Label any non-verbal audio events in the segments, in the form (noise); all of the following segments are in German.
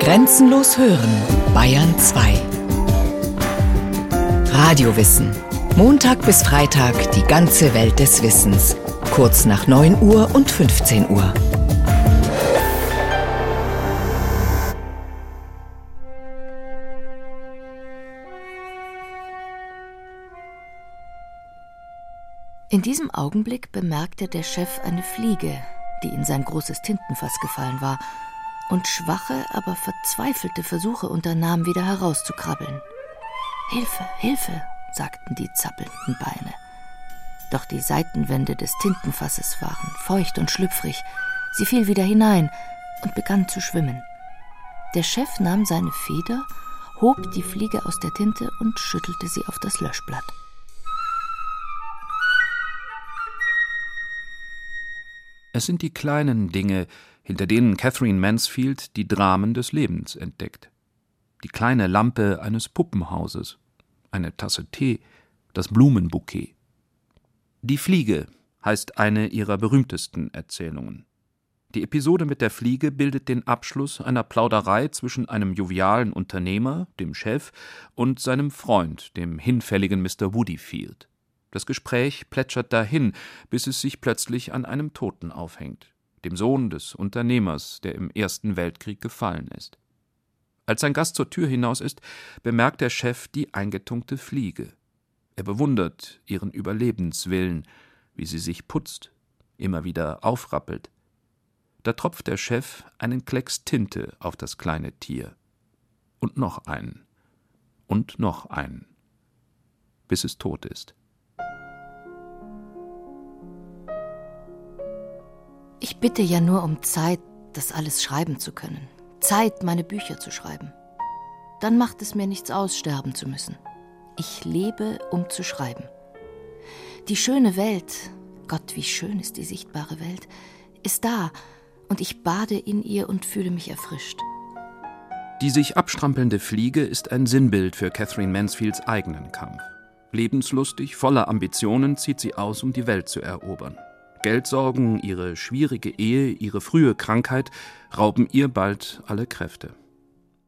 Grenzenlos hören, Bayern 2. Radiowissen. Montag bis Freitag die ganze Welt des Wissens. Kurz nach 9 Uhr und 15 Uhr. In diesem Augenblick bemerkte der Chef eine Fliege, die in sein großes Tintenfass gefallen war, und schwache, aber verzweifelte Versuche unternahm, wieder herauszukrabbeln. Hilfe, Hilfe, sagten die zappelnden Beine. Doch die Seitenwände des Tintenfasses waren feucht und schlüpfrig. Sie fiel wieder hinein und begann zu schwimmen. Der Chef nahm seine Feder, hob die Fliege aus der Tinte und schüttelte sie auf das Löschblatt. Es sind die kleinen Dinge, hinter denen Catherine Mansfield die Dramen des Lebens entdeckt. Die kleine Lampe eines Puppenhauses, eine Tasse Tee, das Blumenbouquet. Die Fliege heißt eine ihrer berühmtesten Erzählungen. Die Episode mit der Fliege bildet den Abschluss einer Plauderei zwischen einem jovialen Unternehmer, dem Chef, und seinem Freund, dem hinfälligen Mr. Woodyfield. Das Gespräch plätschert dahin, bis es sich plötzlich an einem Toten aufhängt dem Sohn des Unternehmers, der im Ersten Weltkrieg gefallen ist. Als sein Gast zur Tür hinaus ist, bemerkt der Chef die eingetunkte Fliege. Er bewundert ihren Überlebenswillen, wie sie sich putzt, immer wieder aufrappelt. Da tropft der Chef einen Klecks Tinte auf das kleine Tier. Und noch einen. Und noch einen. Bis es tot ist. Ich bitte ja nur um Zeit, das alles schreiben zu können. Zeit, meine Bücher zu schreiben. Dann macht es mir nichts aus, sterben zu müssen. Ich lebe, um zu schreiben. Die schöne Welt, Gott, wie schön ist die sichtbare Welt, ist da, und ich bade in ihr und fühle mich erfrischt. Die sich abstrampelnde Fliege ist ein Sinnbild für Catherine Mansfields eigenen Kampf. Lebenslustig, voller Ambitionen zieht sie aus, um die Welt zu erobern. Geldsorgen, ihre schwierige Ehe, ihre frühe Krankheit rauben ihr bald alle Kräfte.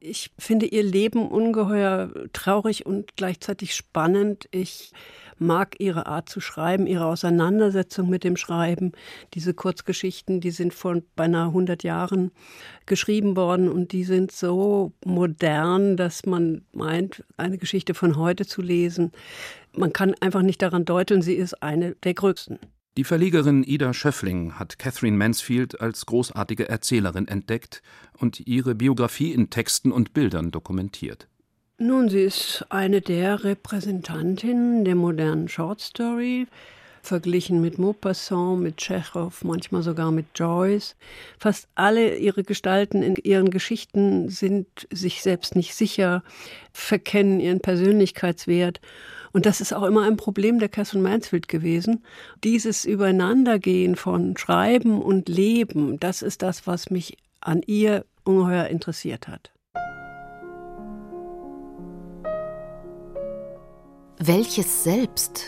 Ich finde ihr Leben ungeheuer traurig und gleichzeitig spannend. Ich mag ihre Art zu schreiben, ihre Auseinandersetzung mit dem Schreiben. Diese Kurzgeschichten, die sind vor beinahe 100 Jahren geschrieben worden und die sind so modern, dass man meint, eine Geschichte von heute zu lesen. Man kann einfach nicht daran deuteln, sie ist eine der größten. Die Verlegerin Ida Schöffling hat Catherine Mansfield als großartige Erzählerin entdeckt und ihre Biografie in Texten und Bildern dokumentiert. Nun, sie ist eine der Repräsentantinnen der modernen Short Story, verglichen mit Maupassant, mit Tschechow, manchmal sogar mit Joyce. Fast alle ihre Gestalten in ihren Geschichten sind sich selbst nicht sicher, verkennen ihren Persönlichkeitswert und das ist auch immer ein Problem der Catherine Mansfield gewesen. Dieses Übereinandergehen von Schreiben und Leben, das ist das, was mich an ihr ungeheuer interessiert hat. Welches Selbst?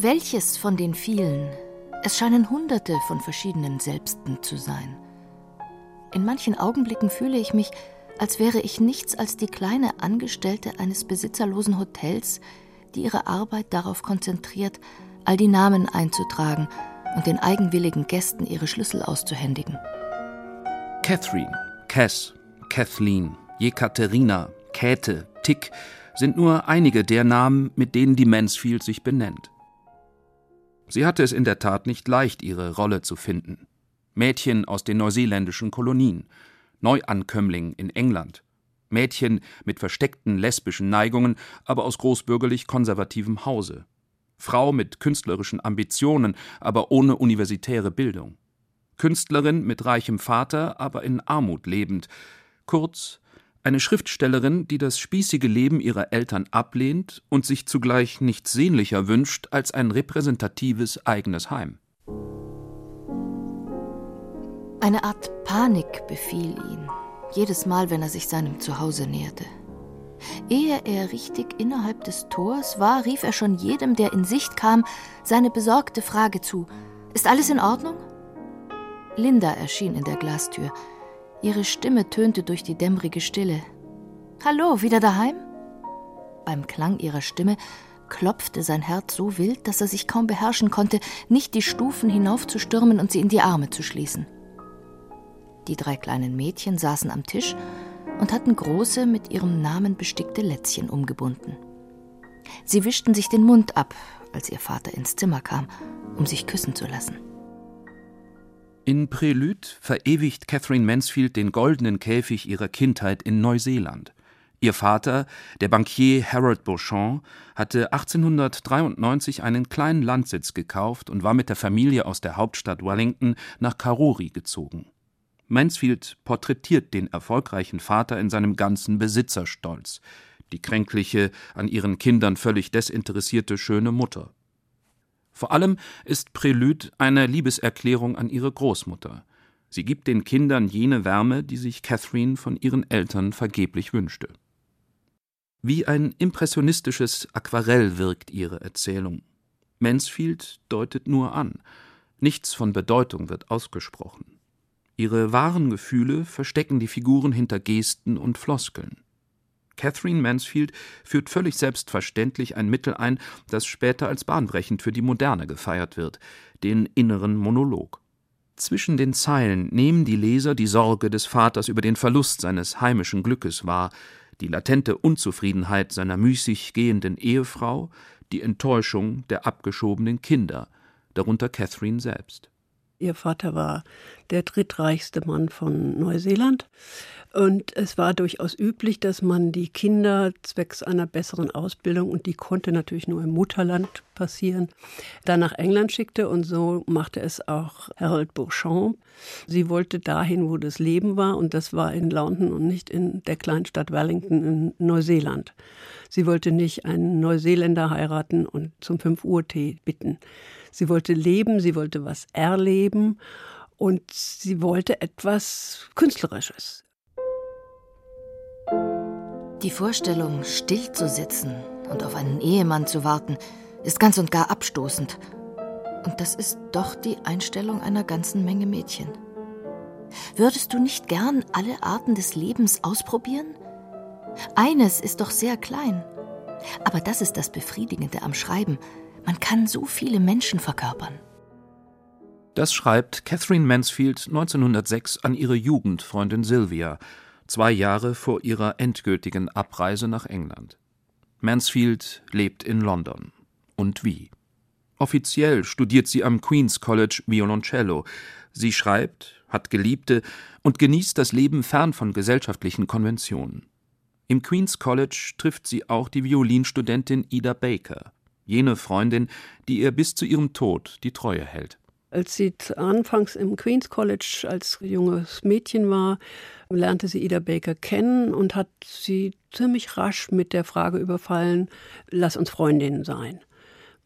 Welches von den vielen? Es scheinen Hunderte von verschiedenen Selbsten zu sein. In manchen Augenblicken fühle ich mich, als wäre ich nichts als die kleine Angestellte eines besitzerlosen Hotels, die ihre Arbeit darauf konzentriert, all die Namen einzutragen und den eigenwilligen Gästen ihre Schlüssel auszuhändigen. Catherine, Cass, Kathleen, Jekaterina, Käthe, Tick sind nur einige der Namen, mit denen die Mansfield sich benennt. Sie hatte es in der Tat nicht leicht, ihre Rolle zu finden. Mädchen aus den neuseeländischen Kolonien, Neuankömmling in England, Mädchen mit versteckten lesbischen Neigungen, aber aus großbürgerlich konservativem Hause. Frau mit künstlerischen Ambitionen, aber ohne universitäre Bildung. Künstlerin mit reichem Vater, aber in Armut lebend. Kurz, eine Schriftstellerin, die das spießige Leben ihrer Eltern ablehnt und sich zugleich nichts sehnlicher wünscht als ein repräsentatives eigenes Heim. Eine Art Panik befiel ihn jedes Mal, wenn er sich seinem Zuhause näherte. Ehe er richtig innerhalb des Tors war, rief er schon jedem, der in Sicht kam, seine besorgte Frage zu: Ist alles in Ordnung? Linda erschien in der Glastür. Ihre Stimme tönte durch die dämmerige Stille. Hallo, wieder daheim? Beim Klang ihrer Stimme klopfte sein Herz so wild, dass er sich kaum beherrschen konnte, nicht die Stufen hinaufzustürmen und sie in die Arme zu schließen. Die drei kleinen Mädchen saßen am Tisch und hatten große, mit ihrem Namen bestickte Lätzchen umgebunden. Sie wischten sich den Mund ab, als ihr Vater ins Zimmer kam, um sich küssen zu lassen. In Prelude verewigt Catherine Mansfield den goldenen Käfig ihrer Kindheit in Neuseeland. Ihr Vater, der Bankier Harold Beauchamp, hatte 1893 einen kleinen Landsitz gekauft und war mit der Familie aus der Hauptstadt Wellington nach Karori gezogen. Mansfield porträtiert den erfolgreichen Vater in seinem ganzen Besitzerstolz, die kränkliche, an ihren Kindern völlig desinteressierte schöne Mutter. Vor allem ist Prelude eine Liebeserklärung an ihre Großmutter. Sie gibt den Kindern jene Wärme, die sich Catherine von ihren Eltern vergeblich wünschte. Wie ein impressionistisches Aquarell wirkt ihre Erzählung. Mansfield deutet nur an, nichts von Bedeutung wird ausgesprochen. Ihre wahren Gefühle verstecken die Figuren hinter Gesten und Floskeln. Catherine Mansfield führt völlig selbstverständlich ein Mittel ein, das später als bahnbrechend für die Moderne gefeiert wird, den inneren Monolog. Zwischen den Zeilen nehmen die Leser die Sorge des Vaters über den Verlust seines heimischen Glückes wahr, die latente Unzufriedenheit seiner müßig gehenden Ehefrau, die Enttäuschung der abgeschobenen Kinder, darunter Catherine selbst. Ihr Vater war der drittreichste Mann von Neuseeland. Und es war durchaus üblich, dass man die Kinder zwecks einer besseren Ausbildung, und die konnte natürlich nur im Mutterland passieren, dann nach England schickte. Und so machte es auch Harold Beauchamp. Sie wollte dahin, wo das Leben war, und das war in London und nicht in der Kleinstadt Wellington in Neuseeland. Sie wollte nicht einen Neuseeländer heiraten und zum 5 Uhr Tee bitten. Sie wollte leben, sie wollte was erleben und sie wollte etwas Künstlerisches. Die Vorstellung, still zu sitzen und auf einen Ehemann zu warten, ist ganz und gar abstoßend. Und das ist doch die Einstellung einer ganzen Menge Mädchen. Würdest du nicht gern alle Arten des Lebens ausprobieren? Eines ist doch sehr klein. Aber das ist das Befriedigende am Schreiben. Man kann so viele Menschen verkörpern. Das schreibt Catherine Mansfield 1906 an ihre Jugendfreundin Sylvia, zwei Jahre vor ihrer endgültigen Abreise nach England. Mansfield lebt in London. Und wie? Offiziell studiert sie am Queen's College Violoncello. Sie schreibt, hat Geliebte und genießt das Leben fern von gesellschaftlichen Konventionen. Im Queen's College trifft sie auch die Violinstudentin Ida Baker jene Freundin, die ihr bis zu ihrem Tod die Treue hält. Als sie anfangs im Queen's College als junges Mädchen war, lernte sie Ida Baker kennen und hat sie ziemlich rasch mit der Frage überfallen, lass uns Freundinnen sein.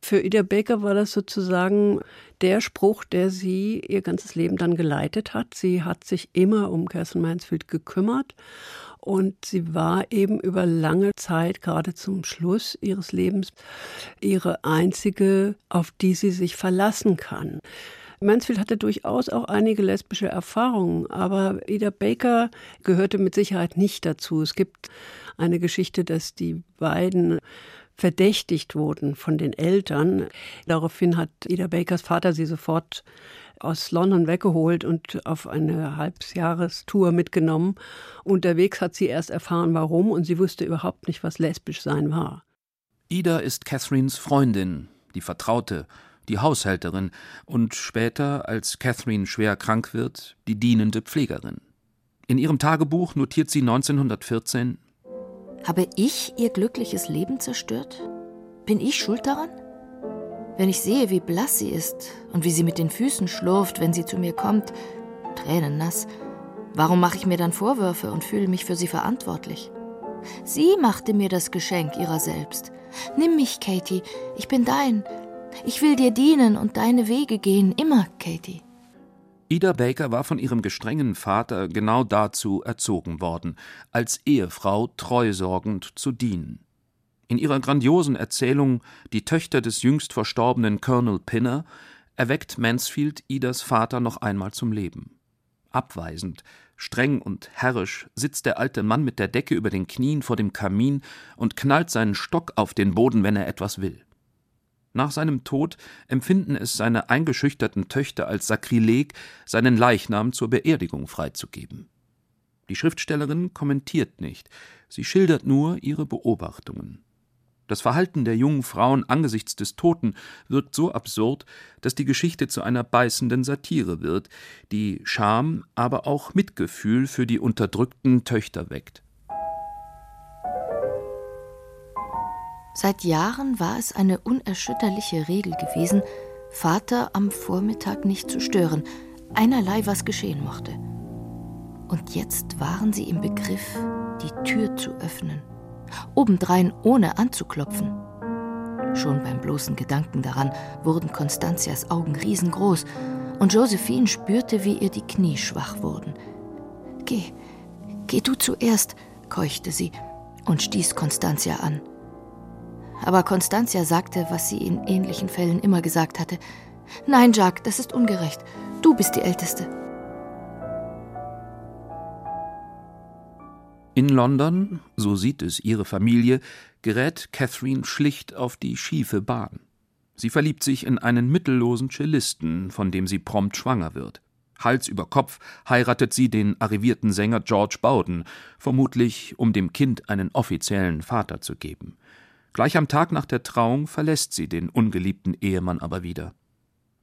Für Ida Baker war das sozusagen der Spruch, der sie ihr ganzes Leben dann geleitet hat. Sie hat sich immer um Kirsten Mansfield gekümmert und sie war eben über lange Zeit, gerade zum Schluss ihres Lebens, ihre einzige, auf die sie sich verlassen kann. Mansfield hatte durchaus auch einige lesbische Erfahrungen, aber Ida Baker gehörte mit Sicherheit nicht dazu. Es gibt eine Geschichte, dass die beiden verdächtigt wurden von den Eltern. Daraufhin hat Ida Bakers Vater sie sofort aus London weggeholt und auf eine Halbjahrestour mitgenommen. Unterwegs hat sie erst erfahren, warum, und sie wusste überhaupt nicht, was lesbisch sein war. Ida ist Catherines Freundin, die Vertraute, die Haushälterin und später, als Catherine schwer krank wird, die dienende Pflegerin. In ihrem Tagebuch notiert sie 1914 Habe ich ihr glückliches Leben zerstört? Bin ich schuld daran? Wenn ich sehe, wie blass sie ist und wie sie mit den Füßen schlurft, wenn sie zu mir kommt, tränennass, warum mache ich mir dann Vorwürfe und fühle mich für sie verantwortlich? Sie machte mir das Geschenk ihrer selbst. Nimm mich, Katie, ich bin dein. Ich will dir dienen und deine Wege gehen, immer, Katie. Ida Baker war von ihrem gestrengen Vater genau dazu erzogen worden, als Ehefrau treusorgend zu dienen. In ihrer grandiosen Erzählung Die Töchter des jüngst verstorbenen Colonel Pinner erweckt Mansfield Idas Vater noch einmal zum Leben. Abweisend, Streng und herrisch sitzt der alte Mann mit der Decke über den Knien vor dem Kamin und knallt seinen Stock auf den Boden, wenn er etwas will. Nach seinem Tod empfinden es seine eingeschüchterten Töchter als Sakrileg, seinen Leichnam zur Beerdigung freizugeben. Die Schriftstellerin kommentiert nicht, sie schildert nur ihre Beobachtungen. Das Verhalten der jungen Frauen angesichts des Toten wirkt so absurd, dass die Geschichte zu einer beißenden Satire wird, die Scham, aber auch Mitgefühl für die unterdrückten Töchter weckt. Seit Jahren war es eine unerschütterliche Regel gewesen, Vater am Vormittag nicht zu stören, einerlei was geschehen mochte. Und jetzt waren sie im Begriff, die Tür zu öffnen, obendrein ohne anzuklopfen. Schon beim bloßen Gedanken daran wurden Constantias Augen riesengroß, und Josephine spürte, wie ihr die Knie schwach wurden. Geh, geh du zuerst, keuchte sie und stieß Constantia an. Aber Constantia sagte, was sie in ähnlichen Fällen immer gesagt hatte. Nein, Jacques, das ist ungerecht. Du bist die Älteste. In London, so sieht es ihre Familie, gerät Catherine schlicht auf die schiefe Bahn. Sie verliebt sich in einen mittellosen Cellisten, von dem sie prompt schwanger wird. Hals über Kopf heiratet sie den arrivierten Sänger George Bowden, vermutlich um dem Kind einen offiziellen Vater zu geben. Gleich am Tag nach der Trauung verlässt sie den ungeliebten Ehemann aber wieder.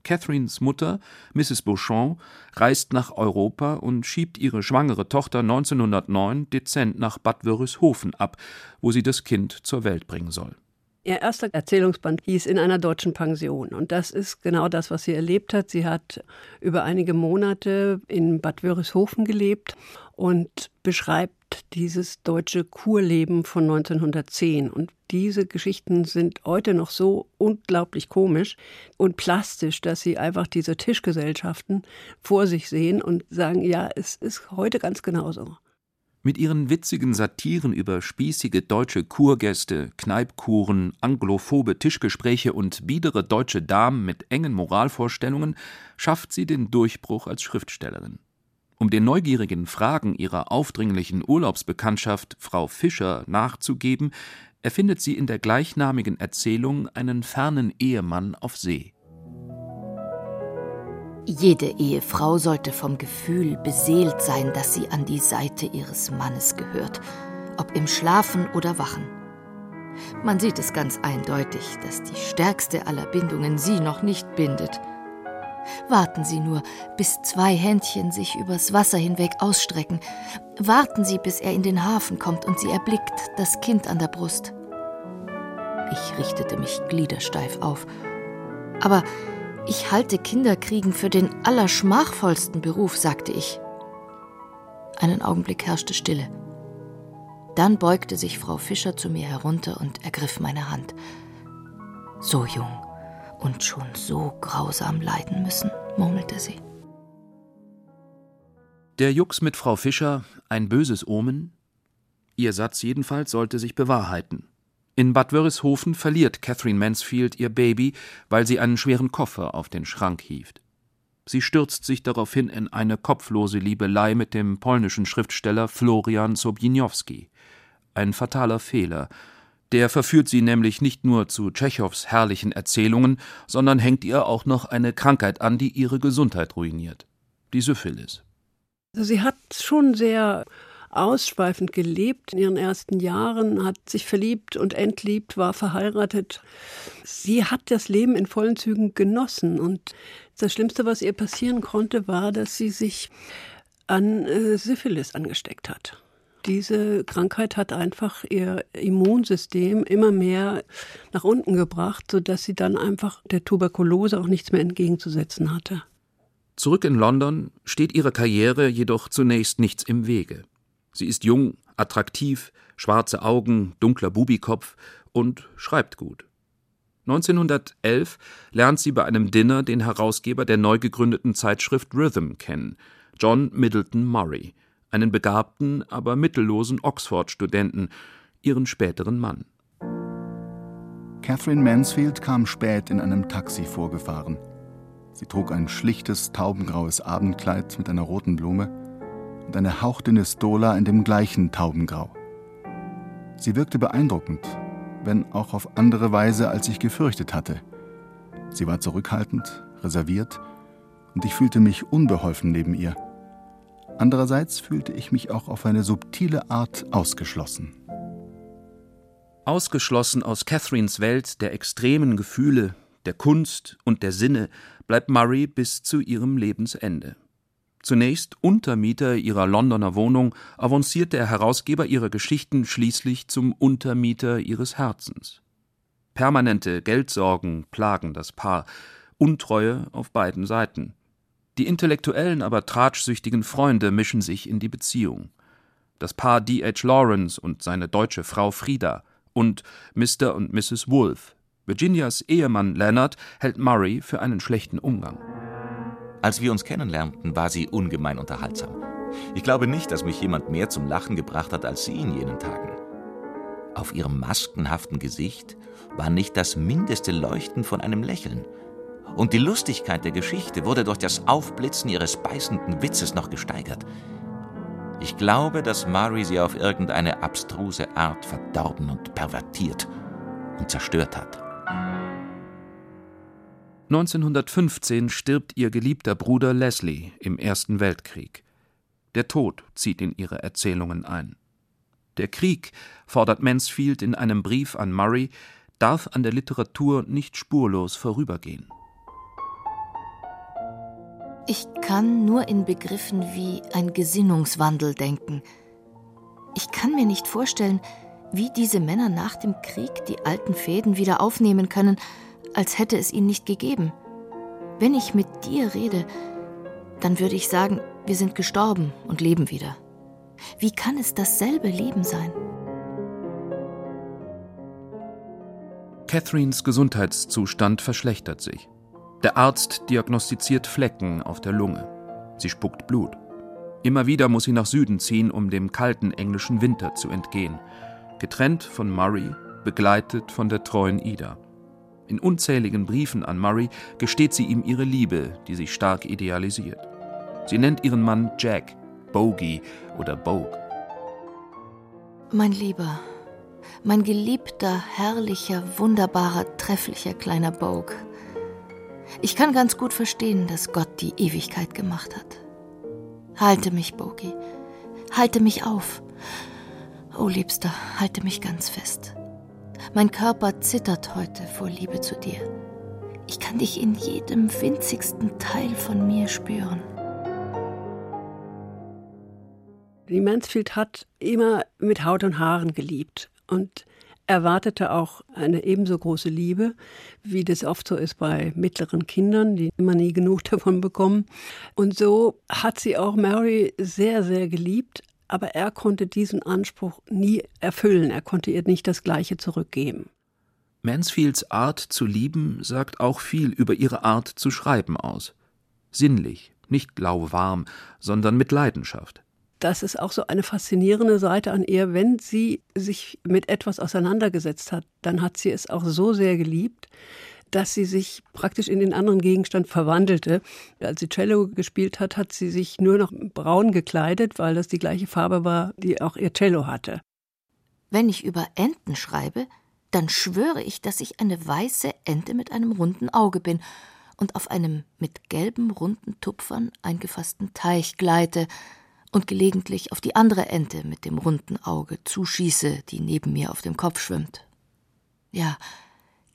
Catherines Mutter, Mrs. Beauchamp, reist nach Europa und schiebt ihre schwangere Tochter 1909 dezent nach Bad Wörishofen ab, wo sie das Kind zur Welt bringen soll. Ihr erster Erzählungsband hieß In einer deutschen Pension. Und das ist genau das, was sie erlebt hat. Sie hat über einige Monate in Bad Wörishofen gelebt und beschreibt dieses deutsche Kurleben von 1910. Und diese Geschichten sind heute noch so unglaublich komisch und plastisch, dass sie einfach diese Tischgesellschaften vor sich sehen und sagen, ja, es ist heute ganz genauso. Mit ihren witzigen Satiren über spießige deutsche Kurgäste, Kneipkuren, anglophobe Tischgespräche und biedere deutsche Damen mit engen Moralvorstellungen schafft sie den Durchbruch als Schriftstellerin. Um den neugierigen Fragen ihrer aufdringlichen Urlaubsbekanntschaft Frau Fischer nachzugeben, erfindet sie in der gleichnamigen Erzählung einen fernen Ehemann auf See. Jede Ehefrau sollte vom Gefühl beseelt sein, dass sie an die Seite ihres Mannes gehört, ob im Schlafen oder Wachen. Man sieht es ganz eindeutig, dass die stärkste aller Bindungen sie noch nicht bindet. Warten Sie nur, bis zwei Händchen sich übers Wasser hinweg ausstrecken. Warten Sie, bis er in den Hafen kommt und sie erblickt das Kind an der Brust. Ich richtete mich gliedersteif auf. Aber ich halte Kinderkriegen für den allerschmachvollsten Beruf, sagte ich. Einen Augenblick herrschte Stille. Dann beugte sich Frau Fischer zu mir herunter und ergriff meine Hand. So jung und schon so grausam leiden müssen, murmelte sie. Der Jux mit Frau Fischer, ein böses Omen? Ihr Satz jedenfalls sollte sich bewahrheiten. In Bad Wörishofen verliert Catherine Mansfield ihr Baby, weil sie einen schweren Koffer auf den Schrank hieft. Sie stürzt sich daraufhin in eine kopflose Liebelei mit dem polnischen Schriftsteller Florian Sobinowski. Ein fataler Fehler. Der verführt sie nämlich nicht nur zu Tschechows herrlichen Erzählungen, sondern hängt ihr auch noch eine Krankheit an, die ihre Gesundheit ruiniert. Die Syphilis. Also sie hat schon sehr ausschweifend gelebt in ihren ersten Jahren, hat sich verliebt und entliebt, war verheiratet. Sie hat das Leben in vollen Zügen genossen und das Schlimmste, was ihr passieren konnte, war, dass sie sich an äh, Syphilis angesteckt hat. Diese Krankheit hat einfach ihr Immunsystem immer mehr nach unten gebracht, sodass sie dann einfach der Tuberkulose auch nichts mehr entgegenzusetzen hatte. Zurück in London steht ihrer Karriere jedoch zunächst nichts im Wege. Sie ist jung, attraktiv, schwarze Augen, dunkler Bubikopf und schreibt gut. 1911 lernt sie bei einem Dinner den Herausgeber der neu gegründeten Zeitschrift Rhythm kennen, John Middleton Murray, einen begabten, aber mittellosen Oxford-Studenten, ihren späteren Mann. Catherine Mansfield kam spät in einem Taxi vorgefahren. Sie trug ein schlichtes, taubengraues Abendkleid mit einer roten Blume und eine hauchdünne Stola in dem gleichen Taubengrau. Sie wirkte beeindruckend, wenn auch auf andere Weise, als ich gefürchtet hatte. Sie war zurückhaltend, reserviert, und ich fühlte mich unbeholfen neben ihr. Andererseits fühlte ich mich auch auf eine subtile Art ausgeschlossen. Ausgeschlossen aus Catherines Welt der extremen Gefühle, der Kunst und der Sinne bleibt Murray bis zu ihrem Lebensende. Zunächst Untermieter ihrer Londoner Wohnung, avanciert der Herausgeber ihrer Geschichten schließlich zum Untermieter ihres Herzens. Permanente Geldsorgen plagen das Paar, Untreue auf beiden Seiten. Die intellektuellen, aber tratschsüchtigen Freunde mischen sich in die Beziehung. Das Paar D.H. Lawrence und seine deutsche Frau Frieda und Mr. und Mrs. Wolfe. Virginias Ehemann Leonard hält Murray für einen schlechten Umgang. Als wir uns kennenlernten, war sie ungemein unterhaltsam. Ich glaube nicht, dass mich jemand mehr zum Lachen gebracht hat als sie in jenen Tagen. Auf ihrem maskenhaften Gesicht war nicht das mindeste Leuchten von einem Lächeln. Und die Lustigkeit der Geschichte wurde durch das Aufblitzen ihres beißenden Witzes noch gesteigert. Ich glaube, dass Murray sie auf irgendeine abstruse Art verdorben und pervertiert und zerstört hat. 1915 stirbt ihr geliebter Bruder Leslie im Ersten Weltkrieg. Der Tod zieht in ihre Erzählungen ein. Der Krieg, fordert Mansfield in einem Brief an Murray, darf an der Literatur nicht spurlos vorübergehen. Ich kann nur in Begriffen wie ein Gesinnungswandel denken. Ich kann mir nicht vorstellen, wie diese Männer nach dem Krieg die alten Fäden wieder aufnehmen können als hätte es ihn nicht gegeben. Wenn ich mit dir rede, dann würde ich sagen, wir sind gestorben und leben wieder. Wie kann es dasselbe Leben sein? Catherines Gesundheitszustand verschlechtert sich. Der Arzt diagnostiziert Flecken auf der Lunge. Sie spuckt Blut. Immer wieder muss sie nach Süden ziehen, um dem kalten englischen Winter zu entgehen. Getrennt von Murray, begleitet von der treuen Ida. In unzähligen Briefen an Murray gesteht sie ihm ihre Liebe, die sich stark idealisiert. Sie nennt ihren Mann Jack, Bogey oder Bogue. Mein Lieber, mein geliebter, herrlicher, wunderbarer, trefflicher kleiner Bogue. Ich kann ganz gut verstehen, dass Gott die Ewigkeit gemacht hat. Halte mich, Bogey. Halte mich auf. Oh, Liebster, halte mich ganz fest. Mein Körper zittert heute vor Liebe zu dir. Ich kann dich in jedem winzigsten Teil von mir spüren. Die Mansfield hat immer mit Haut und Haaren geliebt und erwartete auch eine ebenso große Liebe, wie das oft so ist bei mittleren Kindern, die immer nie genug (laughs) davon bekommen. Und so hat sie auch Mary sehr, sehr geliebt, aber er konnte diesen Anspruch nie erfüllen, er konnte ihr nicht das Gleiche zurückgeben. Mansfields Art zu lieben sagt auch viel über ihre Art zu schreiben aus. Sinnlich, nicht lauwarm, sondern mit Leidenschaft. Das ist auch so eine faszinierende Seite an ihr. Wenn sie sich mit etwas auseinandergesetzt hat, dann hat sie es auch so sehr geliebt, dass sie sich praktisch in den anderen Gegenstand verwandelte. Als sie Cello gespielt hat, hat sie sich nur noch braun gekleidet, weil das die gleiche Farbe war, die auch ihr Cello hatte. Wenn ich über Enten schreibe, dann schwöre ich, dass ich eine weiße Ente mit einem runden Auge bin und auf einem mit gelben runden Tupfern eingefassten Teich gleite und gelegentlich auf die andere Ente mit dem runden Auge zuschieße, die neben mir auf dem Kopf schwimmt. Ja,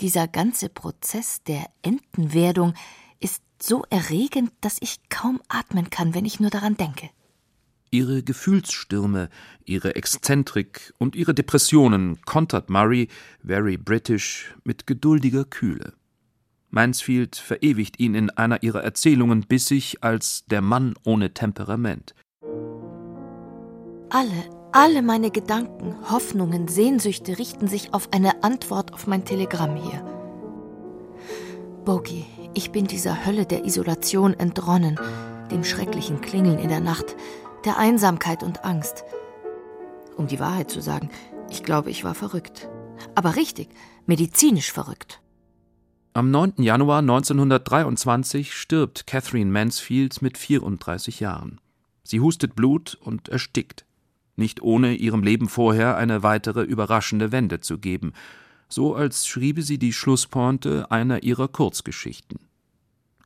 dieser ganze Prozess der Entenwerdung ist so erregend, dass ich kaum atmen kann, wenn ich nur daran denke. Ihre Gefühlsstürme, ihre Exzentrik und ihre Depressionen kontert Murray, very British, mit geduldiger Kühle. Mansfield verewigt ihn in einer ihrer Erzählungen bissig als der Mann ohne Temperament. Alle alle meine Gedanken, Hoffnungen, Sehnsüchte richten sich auf eine Antwort auf mein Telegramm hier. Bogi, ich bin dieser Hölle der Isolation entronnen, dem schrecklichen Klingeln in der Nacht, der Einsamkeit und Angst. Um die Wahrheit zu sagen, ich glaube, ich war verrückt. Aber richtig, medizinisch verrückt. Am 9. Januar 1923 stirbt Catherine Mansfield mit 34 Jahren. Sie hustet Blut und erstickt, nicht ohne ihrem Leben vorher eine weitere überraschende Wende zu geben, so als schriebe sie die Schlusspointe einer ihrer Kurzgeschichten.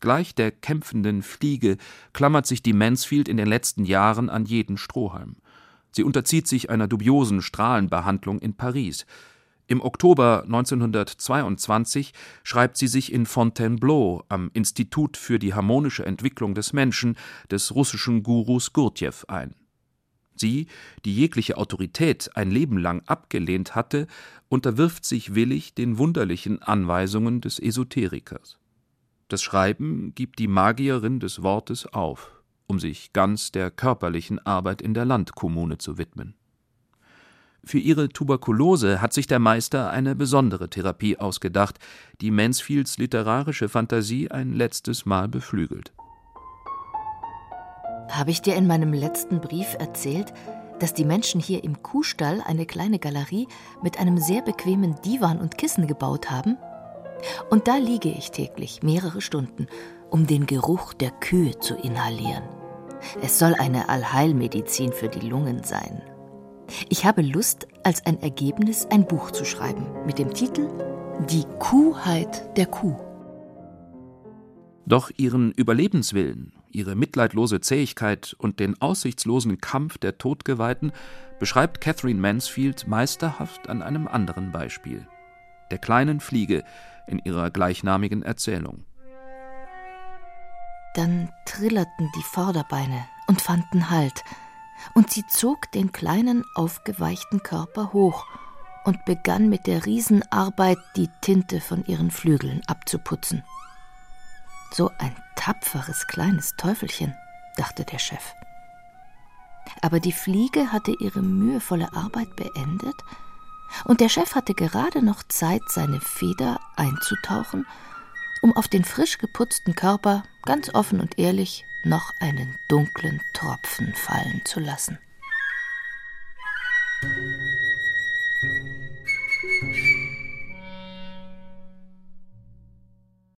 Gleich der kämpfenden Fliege klammert sich die Mansfield in den letzten Jahren an jeden Strohhalm. Sie unterzieht sich einer dubiosen Strahlenbehandlung in Paris. Im Oktober 1922 schreibt sie sich in Fontainebleau am Institut für die harmonische Entwicklung des Menschen des russischen Gurus Gurdjieff ein. Sie, die jegliche Autorität ein Leben lang abgelehnt hatte, unterwirft sich willig den wunderlichen Anweisungen des Esoterikers. Das Schreiben gibt die Magierin des Wortes auf, um sich ganz der körperlichen Arbeit in der Landkommune zu widmen. Für ihre Tuberkulose hat sich der Meister eine besondere Therapie ausgedacht, die Mansfields literarische Fantasie ein letztes Mal beflügelt. Habe ich dir in meinem letzten Brief erzählt, dass die Menschen hier im Kuhstall eine kleine Galerie mit einem sehr bequemen Divan und Kissen gebaut haben? Und da liege ich täglich mehrere Stunden, um den Geruch der Kühe zu inhalieren. Es soll eine Allheilmedizin für die Lungen sein. Ich habe Lust, als ein Ergebnis ein Buch zu schreiben mit dem Titel Die Kuhheit der Kuh. Doch ihren Überlebenswillen, ihre mitleidlose Zähigkeit und den aussichtslosen Kampf der Todgeweihten beschreibt Catherine Mansfield meisterhaft an einem anderen Beispiel, der kleinen Fliege, in ihrer gleichnamigen Erzählung. Dann trillerten die Vorderbeine und fanden Halt, und sie zog den kleinen aufgeweichten Körper hoch und begann mit der Riesenarbeit die Tinte von ihren Flügeln abzuputzen. So ein tapferes kleines Teufelchen, dachte der Chef. Aber die Fliege hatte ihre mühevolle Arbeit beendet, und der Chef hatte gerade noch Zeit, seine Feder einzutauchen, um auf den frisch geputzten Körper ganz offen und ehrlich noch einen dunklen Tropfen fallen zu lassen.